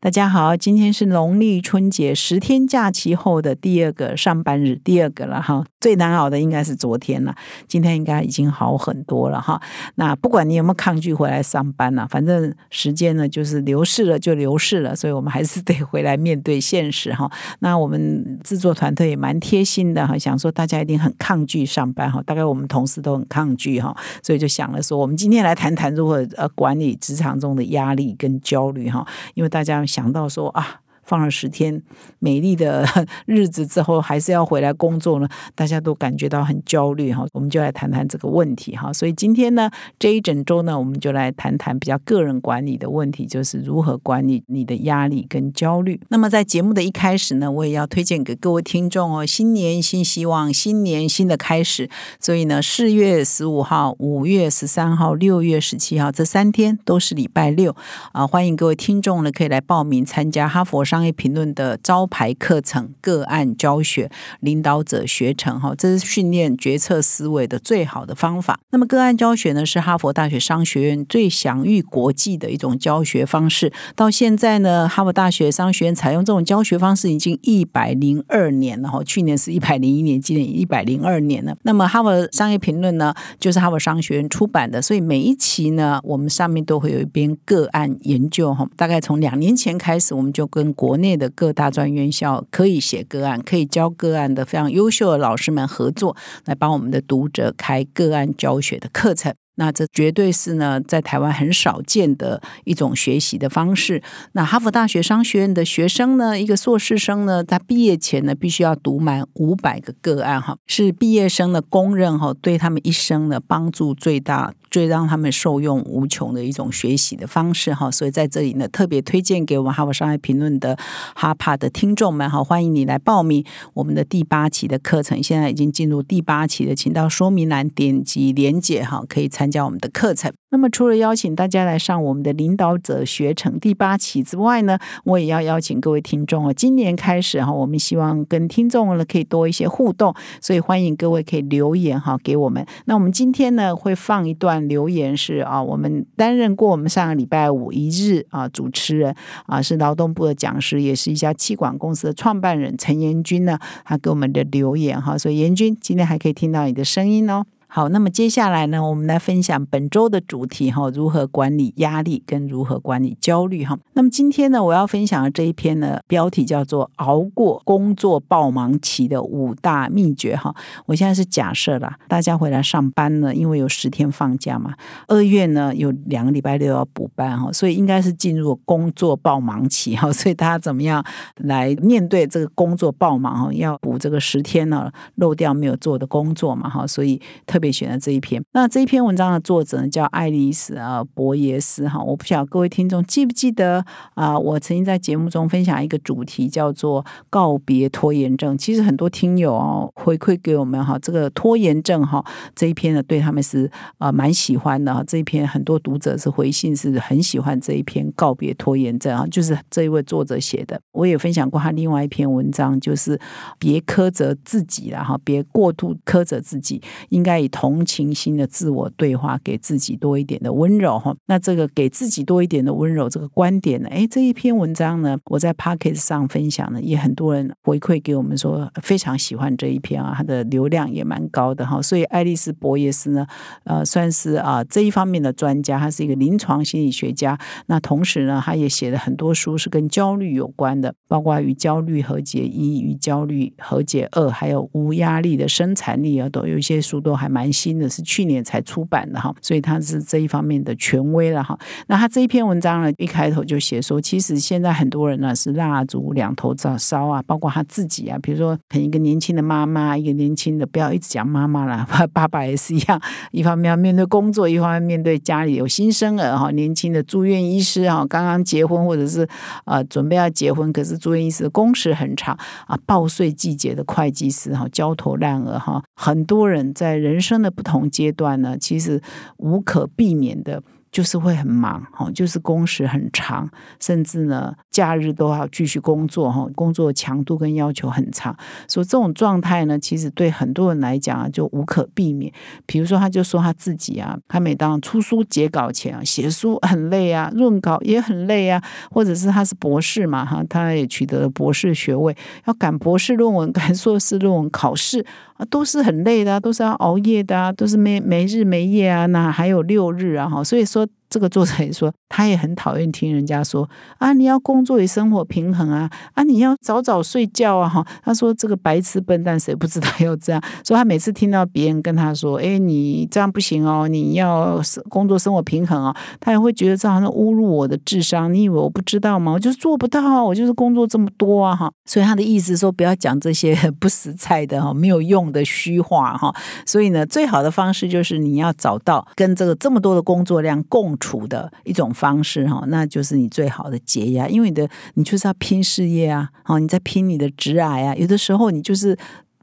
大家好，今天是农历春节十天假期后的第二个上班日，第二个了哈。最难熬的应该是昨天了，今天应该已经好很多了哈。那不管你有没有抗拒回来上班呢，反正时间呢就是流逝了就流逝了，所以我们还是得回来面对现实哈。那我们制作团队也蛮贴心的哈，想说大家一定很抗拒上班哈，大概我们同事都很抗拒哈，所以就想了说，我们今天来谈谈如何呃管理职场中的压力跟焦虑哈，因为大家。想到说啊。放了十天美丽的 日子之后，还是要回来工作呢？大家都感觉到很焦虑哈。我们就来谈谈这个问题哈。所以今天呢，这一整周呢，我们就来谈谈比较个人管理的问题，就是如何管理你的压力跟焦虑。那么在节目的一开始呢，我也要推荐给各位听众哦，新年新希望，新年新的开始。所以呢，四月十五号、五月十三号、六月十七号这三天都是礼拜六啊，欢迎各位听众呢可以来报名参加哈佛商。商业评论的招牌课程个案教学领导者学程哈，这是训练决策思维的最好的方法。那么个案教学呢，是哈佛大学商学院最享誉国际的一种教学方式。到现在呢，哈佛大学商学院采用这种教学方式已经一百零二年了哈。去年是一百零一年，今年一百零二年了。那么哈佛商业评论呢，就是哈佛商学院出版的，所以每一期呢，我们上面都会有一篇个案研究哈。大概从两年前开始，我们就跟国国内的各大专院校可以写个案、可以教个案的非常优秀的老师们合作，来帮我们的读者开个案教学的课程。那这绝对是呢，在台湾很少见的一种学习的方式。那哈佛大学商学院的学生呢，一个硕士生呢，他毕业前呢，必须要读满五百个个案，哈，是毕业生的公认哈，对他们一生的帮助最大。最让他们受用无穷的一种学习的方式哈，所以在这里呢，特别推荐给我们哈佛商业评论的哈帕的听众们哈，欢迎你来报名我们的第八期的课程，现在已经进入第八期的，请到说明栏点击连结哈，可以参加我们的课程。那么除了邀请大家来上我们的领导者学程第八期之外呢，我也要邀请各位听众哦，今年开始哈，我们希望跟听众呢可以多一些互动，所以欢迎各位可以留言哈给我们。那我们今天呢会放一段留言是啊，我们担任过我们上个礼拜五一日啊主持人啊是劳动部的讲师，也是一家气管公司的创办人陈延军呢，他给我们的留言哈，所以延军今天还可以听到你的声音哦。好，那么接下来呢，我们来分享本周的主题哈，如何管理压力跟如何管理焦虑哈。那么今天呢，我要分享的这一篇呢，标题叫做“熬过工作爆忙期的五大秘诀”哈。我现在是假设啦，大家回来上班呢，因为有十天放假嘛，二月呢有两个礼拜六要补班哈，所以应该是进入工作爆忙期哈。所以大家怎么样来面对这个工作爆忙哈？要补这个十天呢漏掉没有做的工作嘛哈，所以特。特别选了这一篇。那这一篇文章的作者呢，叫爱丽丝啊博耶斯哈。我不晓得各位听众记不记得啊？我曾经在节目中分享一个主题，叫做告别拖延症。其实很多听友哦回馈给我们哈，这个拖延症哈这一篇呢，对他们是啊蛮喜欢的哈。这一篇很多读者是回信是很喜欢这一篇告别拖延症啊，就是这一位作者写的。我也分享过他另外一篇文章，就是别苛责自己了哈，别过度苛责自己，应该。同情心的自我对话，给自己多一点的温柔哈。那这个给自己多一点的温柔这个观点呢？哎，这一篇文章呢，我在 p o c k e t 上分享呢，也很多人回馈给我们说非常喜欢这一篇啊，它的流量也蛮高的哈。所以爱丽丝博耶斯呢，呃，算是啊这一方面的专家，他是一个临床心理学家。那同时呢，他也写了很多书是跟焦虑有关的，包括与焦虑和解一、与焦虑和解二，还有无压力的生产力啊，都有一些书都还蛮。蛮新的，是去年才出版的哈，所以他是这一方面的权威了哈。那他这一篇文章呢，一开头就写说，其实现在很多人呢是蜡烛两头照烧啊，包括他自己啊，比如说可能一个年轻的妈妈，一个年轻的，不要一直讲妈妈了，爸爸也是一样，一方面要面对工作，一方面面对家里有新生儿哈，年轻的住院医师哈，刚刚结婚或者是呃准备要结婚，可是住院医师的工时很长啊，报税季节的会计师哈，焦头烂额哈，很多人在人生。生的不同阶段呢，其实无可避免的就是会很忙，哈，就是工时很长，甚至呢，假日都要继续工作，哈，工作强度跟要求很长，所以这种状态呢，其实对很多人来讲啊，就无可避免。比如说，他就说他自己啊，他每当出书结稿前啊，写书很累啊，论稿也很累啊，或者是他是博士嘛，哈，他也取得了博士学位，要赶博士论文、赶硕士论文考试啊，都是很累的，都是要熬夜的啊，都是没没日没夜啊，那还有六日啊，哈，所以说。这个作者也说，他也很讨厌听人家说啊，你要工作与生活平衡啊，啊，你要早早睡觉啊，哈。他说这个白痴笨蛋，谁不知道要这样？所以他每次听到别人跟他说，哎，你这样不行哦，你要工作生活平衡哦，他也会觉得这好像侮辱我的智商。你以为我不知道吗？我就是做不到，我就是工作这么多啊，哈。所以他的意思说，不要讲这些不实在的哈，没有用的虚话哈。所以呢，最好的方式就是你要找到跟这个这么多的工作量共。处的一种方式哈，那就是你最好的解压，因为你的你就是要拼事业啊，哦，你在拼你的职癌啊，有的时候你就是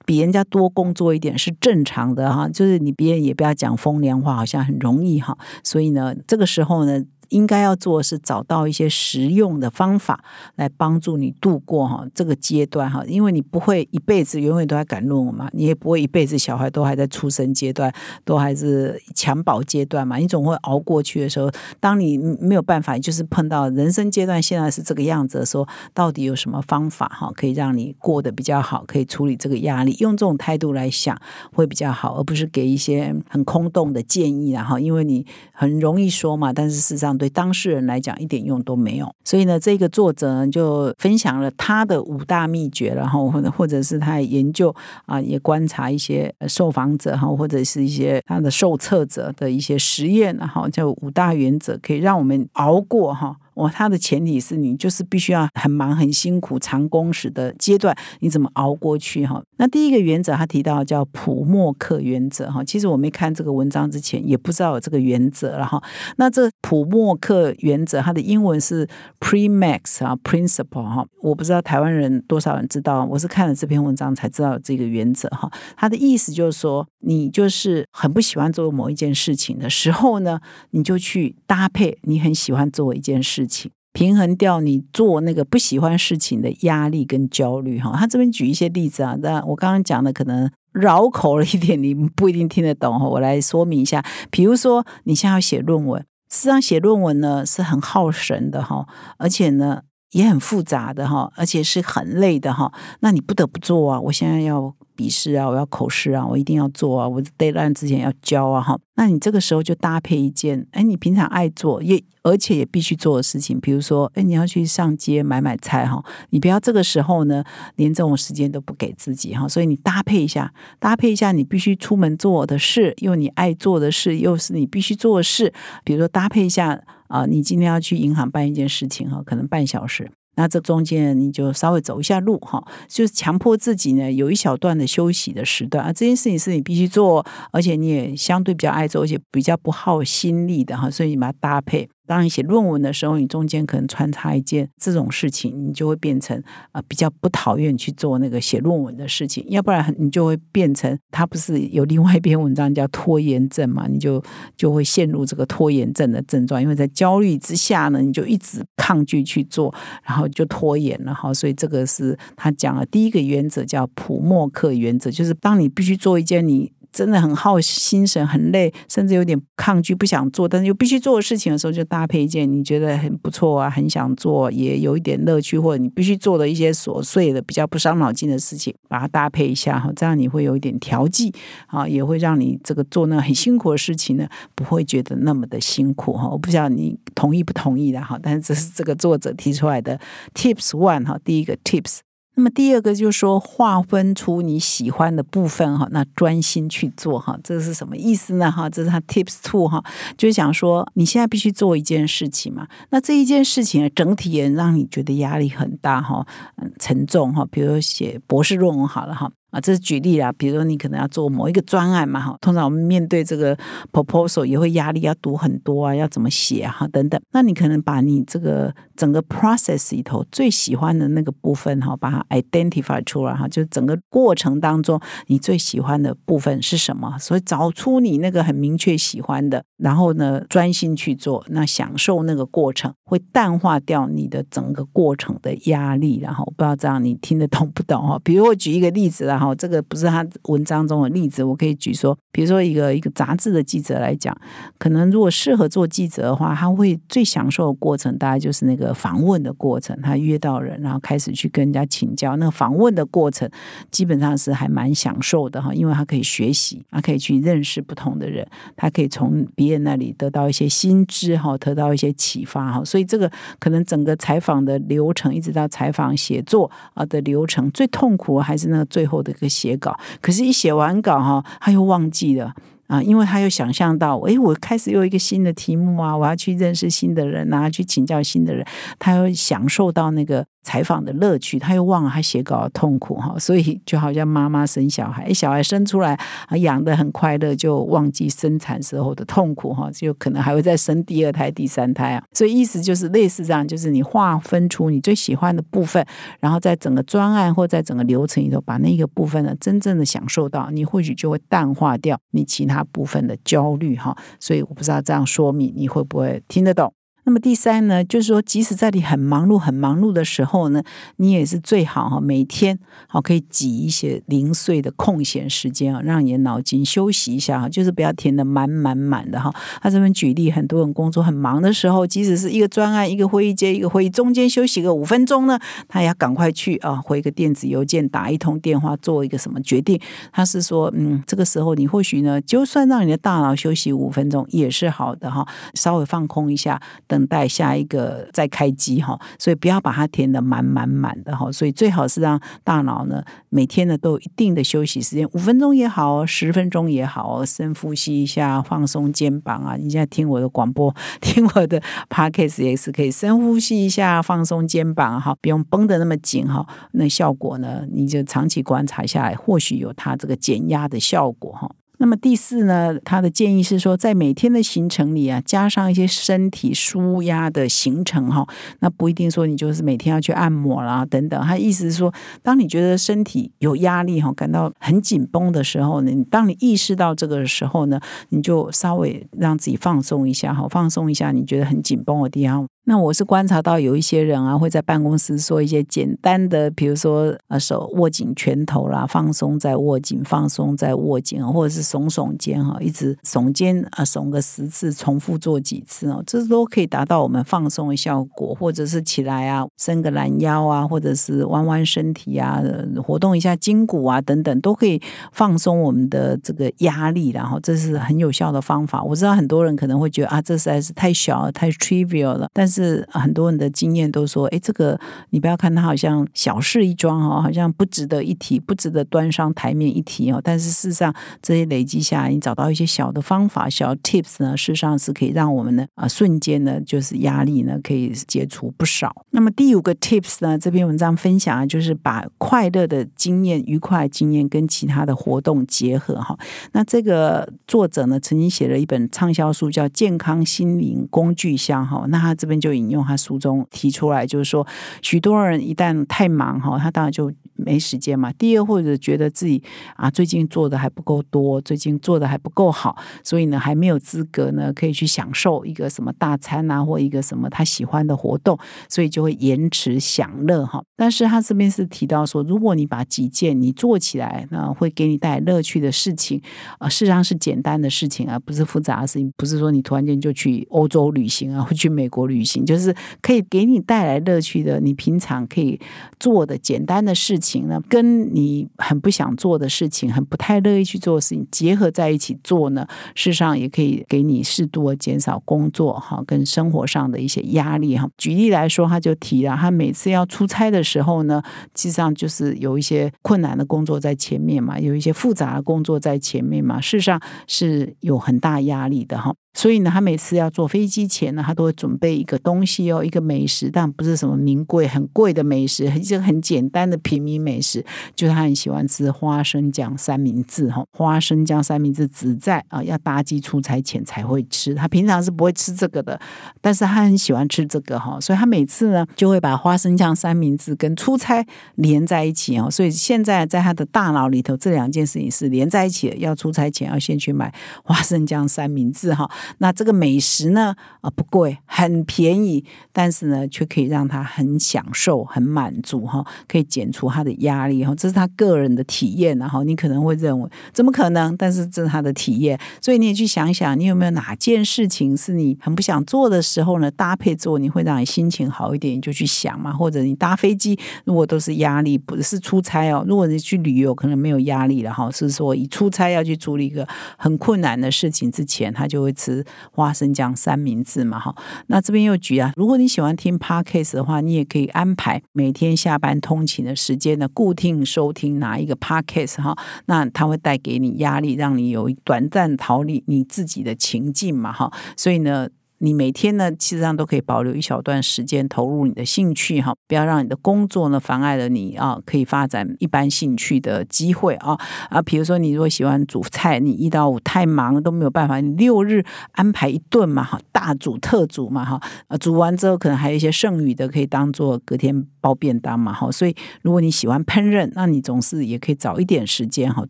比人家多工作一点是正常的哈，就是你别人也不要讲风凉话，好像很容易哈，所以呢，这个时候呢。应该要做的是找到一些实用的方法来帮助你度过哈这个阶段哈，因为你不会一辈子永远都在赶论文嘛，你也不会一辈子小孩都还在出生阶段，都还是襁褓阶段嘛，你总会熬过去的时候，当你没有办法，就是碰到人生阶段现在是这个样子的时候，到底有什么方法哈可以让你过得比较好，可以处理这个压力？用这种态度来想会比较好，而不是给一些很空洞的建议然后，因为你很容易说嘛，但是事实上。对当事人来讲一点用都没有，所以呢，这个作者就分享了他的五大秘诀，然后或者或者是他研究啊，也观察一些受访者哈，或者是一些他的受测者的一些实验，然后叫五大原则，可以让我们熬过哈。哦，它的前提是你就是必须要很忙、很辛苦、长工时的阶段，你怎么熬过去哈？那第一个原则，他提到叫普默克原则哈。其实我没看这个文章之前，也不知道有这个原则了哈。那这普默克原则，它的英文是 Premax 啊，Principle 哈。我不知道台湾人多少人知道，我是看了这篇文章才知道这个原则哈。它的意思就是说，你就是很不喜欢做某一件事情的时候呢，你就去搭配你很喜欢做一件事。平衡掉你做那个不喜欢事情的压力跟焦虑哈，他这边举一些例子啊，那我刚刚讲的可能绕口了一点，你不一定听得懂哈，我来说明一下。比如说你现在要写论文，实际上写论文呢是很耗神的哈，而且呢也很复杂的哈，而且是很累的哈，那你不得不做啊。我现在要。笔试啊，我要口试啊，我一定要做啊，我 deadline 之前要交啊，哈，那你这个时候就搭配一件，哎，你平常爱做也而且也必须做的事情，比如说，哎，你要去上街买买菜哈，你不要这个时候呢，连这种时间都不给自己哈，所以你搭配一下，搭配一下你必须出门做的事，又你爱做的事，又是你必须做的事，比如说搭配一下啊，你今天要去银行办一件事情哈，可能半小时。那这中间你就稍微走一下路哈，就是强迫自己呢有一小段的休息的时段啊，这件事情是你必须做，而且你也相对比较爱做，而且比较不耗心力的哈，所以你把它搭配。当你写论文的时候，你中间可能穿插一件这种事情，你就会变成啊比较不讨厌去做那个写论文的事情，要不然你就会变成他不是有另外一篇文章叫拖延症嘛，你就就会陷入这个拖延症的症状，因为在焦虑之下呢，你就一直抗拒去做，然后就拖延了哈。所以这个是他讲了第一个原则叫普默克原则，就是当你必须做一件你。真的很耗心神，很累，甚至有点抗拒，不想做，但是又必须做的事情的时候，就搭配一件你觉得很不错啊，很想做，也有一点乐趣，或者你必须做的一些琐碎的、比较不伤脑筋的事情，把它搭配一下哈，这样你会有一点调剂啊，也会让你这个做那很辛苦的事情呢，不会觉得那么的辛苦哈。我不知道你同意不同意的哈，但是这是这个作者提出来的 Tips One 哈，第一个 Tips。那么第二个就是说，划分出你喜欢的部分哈，那专心去做哈，这是什么意思呢？哈，这是他 Tips Two 哈，就是想说你现在必须做一件事情嘛，那这一件事情整体也让你觉得压力很大哈，嗯，沉重哈，比如写博士论文好了哈。啊，这是举例啦。比如说你可能要做某一个专案嘛，哈，通常我们面对这个 proposal 也会压力，要读很多啊，要怎么写啊，等等。那你可能把你这个整个 process 里头最喜欢的那个部分哈，把它 identify 出来哈，就是整个过程当中你最喜欢的部分是什么？所以找出你那个很明确喜欢的，然后呢专心去做，那享受那个过程，会淡化掉你的整个过程的压力。然后我不知道这样你听得懂不懂哈？比如我举一个例子然后这个不是他文章中的例子，我可以举说，比如说一个一个杂志的记者来讲，可能如果适合做记者的话，他会最享受的过程大概就是那个访问的过程，他约到人，然后开始去跟人家请教。那个访问的过程基本上是还蛮享受的哈，因为他可以学习，他可以去认识不同的人，他可以从别人那里得到一些新知哈，得到一些启发哈。所以这个可能整个采访的流程，一直到采访写作啊的流程，最痛苦还是那个最后的个写稿。可是，一写完稿哈，他又忘记了。啊，因为他又想象到，哎，我开始又一个新的题目啊，我要去认识新的人啊，去请教新的人，他又享受到那个。采访的乐趣，他又忘了他写稿的痛苦哈，所以就好像妈妈生小孩，小孩生出来养的很快乐，就忘记生产时候的痛苦哈，就可能还会再生第二胎、第三胎啊。所以意思就是类似这样，就是你划分出你最喜欢的部分，然后在整个专案或在整个流程里头，把那个部分呢真正的享受到，你或许就会淡化掉你其他部分的焦虑哈。所以我不知道这样说明你会不会听得懂。那么第三呢，就是说，即使在你很忙碌、很忙碌的时候呢，你也是最好哈，每天好可以挤一些零碎的空闲时间啊，让你的脑筋休息一下哈，就是不要填的满满满的哈。他这边举例，很多人工作很忙的时候，即使是一个专案、一个会议接一个会议，中间休息个五分钟呢，他也要赶快去啊，回个电子邮件，打一通电话，做一个什么决定。他是说，嗯，这个时候你或许呢，就算让你的大脑休息五分钟也是好的哈，稍微放空一下。等待下一个再开机哈，所以不要把它填的满满满的哈，所以最好是让大脑呢每天呢都有一定的休息时间，五分钟也好，十分钟也好，深呼吸一下，放松肩膀啊。你现在听我的广播，听我的 podcast 也是可以深呼吸一下，放松肩膀哈，不用绷得那么紧哈。那效果呢，你就长期观察下来，或许有它这个减压的效果哈。那么第四呢，他的建议是说，在每天的行程里啊，加上一些身体舒压的行程哈。那不一定说你就是每天要去按摩啦等等。他意思是说，当你觉得身体有压力哈，感到很紧绷的时候呢，当你意识到这个时候呢，你就稍微让自己放松一下哈，放松一下你觉得很紧绷的地方。那我是观察到有一些人啊，会在办公室说一些简单的，比如说呃手握紧拳头啦，放松再握紧，放松再握紧，或者是耸耸肩哈，一直耸肩啊耸个十次，重复做几次哦，这都可以达到我们放松的效果。或者是起来啊，伸个懒腰啊，或者是弯弯身体啊，活动一下筋骨啊等等，都可以放松我们的这个压力。然后这是很有效的方法。我知道很多人可能会觉得啊，这实在是太小了，太 trivial 了，但是。是很多人的经验都说，哎，这个你不要看它好像小事一桩哦，好像不值得一提，不值得端上台面一提哦。但是事实上，这些累积下来，你找到一些小的方法、小 tips 呢，事实上是可以让我们呢啊瞬间呢就是压力呢可以解除不少。那么第五个 tips 呢，这篇文章分享啊就是把快乐的经验、愉快经验跟其他的活动结合哈。那这个作者呢曾经写了一本畅销书叫《健康心灵工具箱》哈，那他这边就。引用他书中提出来，就是说，许多人一旦太忙哈，他当然就。没时间嘛？第二，或者觉得自己啊，最近做的还不够多，最近做的还不够好，所以呢，还没有资格呢，可以去享受一个什么大餐啊，或一个什么他喜欢的活动，所以就会延迟享乐哈。但是他这边是提到说，如果你把几件你做起来，那会给你带来乐趣的事情，啊，事实上是简单的事情而不是复杂的事情，不是说你突然间就去欧洲旅行啊，或去美国旅行，就是可以给你带来乐趣的，你平常可以做的简单的事情。呢，跟你很不想做的事情，很不太乐意去做的事情结合在一起做呢，事实上也可以给你适度的减少工作哈跟生活上的一些压力哈。举例来说，他就提了，他每次要出差的时候呢，实际上就是有一些困难的工作在前面嘛，有一些复杂的工作在前面嘛，事实上是有很大压力的哈。所以呢，他每次要坐飞机前呢，他都会准备一个东西哦，一个美食，但不是什么名贵、很贵的美食，一个很简单的平民美食，就是他很喜欢吃花生酱三明治哈。花生酱三明治只在啊要搭机出差前才会吃，他平常是不会吃这个的，但是他很喜欢吃这个哈，所以他每次呢就会把花生酱三明治跟出差连在一起哦。所以现在在他的大脑里头，这两件事情是连在一起的。要出差前要先去买花生酱三明治哈。那这个美食呢？啊，不贵，很便宜，但是呢，却可以让他很享受、很满足哈，可以减除他的压力哈。这是他个人的体验，然后你可能会认为怎么可能？但是这是他的体验，所以你也去想想，你有没有哪件事情是你很不想做的时候呢？搭配做，你会让你心情好一点，你就去想嘛。或者你搭飞机，如果都是压力，不是出差哦。如果你去旅游，可能没有压力了哈。是说，以出差要去处理一个很困难的事情之前，他就会吃。花生酱三明治嘛，哈，那这边又举啊，如果你喜欢听 podcast 的话，你也可以安排每天下班通勤的时间呢，固定收听哪一个 podcast 哈，那它会带给你压力，让你有短暂逃离你自己的情境嘛，哈，所以呢。你每天呢，其实上都可以保留一小段时间投入你的兴趣哈，不要让你的工作呢妨碍了你啊，可以发展一般兴趣的机会啊啊，比如说你如果喜欢煮菜，你一到五太忙都没有办法，你六日安排一顿嘛哈，大煮特煮嘛哈，啊煮完之后可能还有一些剩余的可以当做隔天包便当嘛哈，所以如果你喜欢烹饪，那你总是也可以找一点时间哈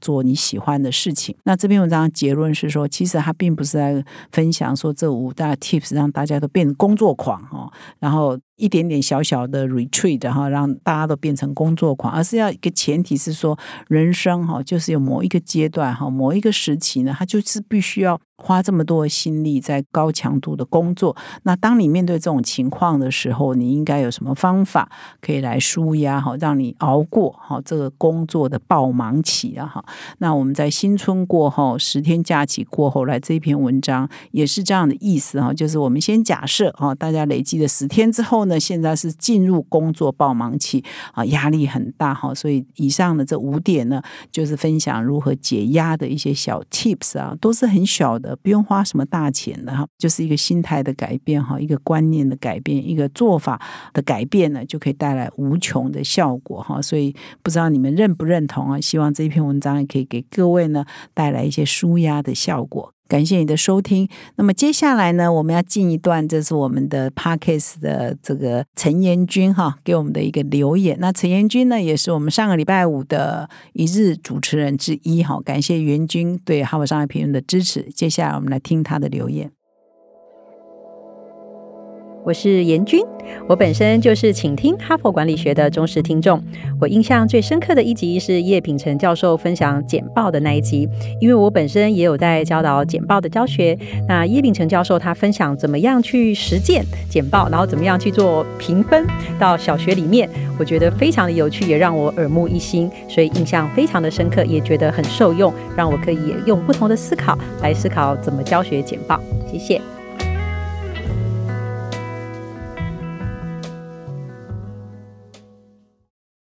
做你喜欢的事情。那这篇文章结论是说，其实他并不是在分享说这五大 tips。让大家都变成工作狂哈，然后。一点点小小的 retreat 哈，让大家都变成工作狂，而是要一个前提是说，人生哈，就是有某一个阶段哈，某一个时期呢，他就是必须要花这么多的心力在高强度的工作。那当你面对这种情况的时候，你应该有什么方法可以来舒压哈，让你熬过哈这个工作的爆忙期啊哈。那我们在新春过后，十天假期过后来这篇文章也是这样的意思哈，就是我们先假设哈，大家累积了十天之后。那现在是进入工作爆忙期啊，压力很大哈，所以以上的这五点呢，就是分享如何解压的一些小 tips 啊，都是很小的，不用花什么大钱的哈，就是一个心态的改变哈，一个观念的改变，一个做法的改变呢，就可以带来无穷的效果哈。所以不知道你们认不认同啊？希望这篇文章也可以给各位呢带来一些舒压的效果。感谢你的收听。那么接下来呢，我们要进一段，这是我们的 Parkes 的这个陈延军哈给我们的一个留言。那陈延军呢，也是我们上个礼拜五的一日主持人之一哈。感谢元军对哈佛商业评论的支持。接下来我们来听他的留言。我是严君，我本身就是请听哈佛管理学的忠实听众。我印象最深刻的一集是叶秉成教授分享简报的那一集，因为我本身也有在教导简报的教学。那叶秉成教授他分享怎么样去实践简报，然后怎么样去做评分到小学里面，我觉得非常的有趣，也让我耳目一新，所以印象非常的深刻，也觉得很受用，让我可以用不同的思考来思考怎么教学简报。谢谢。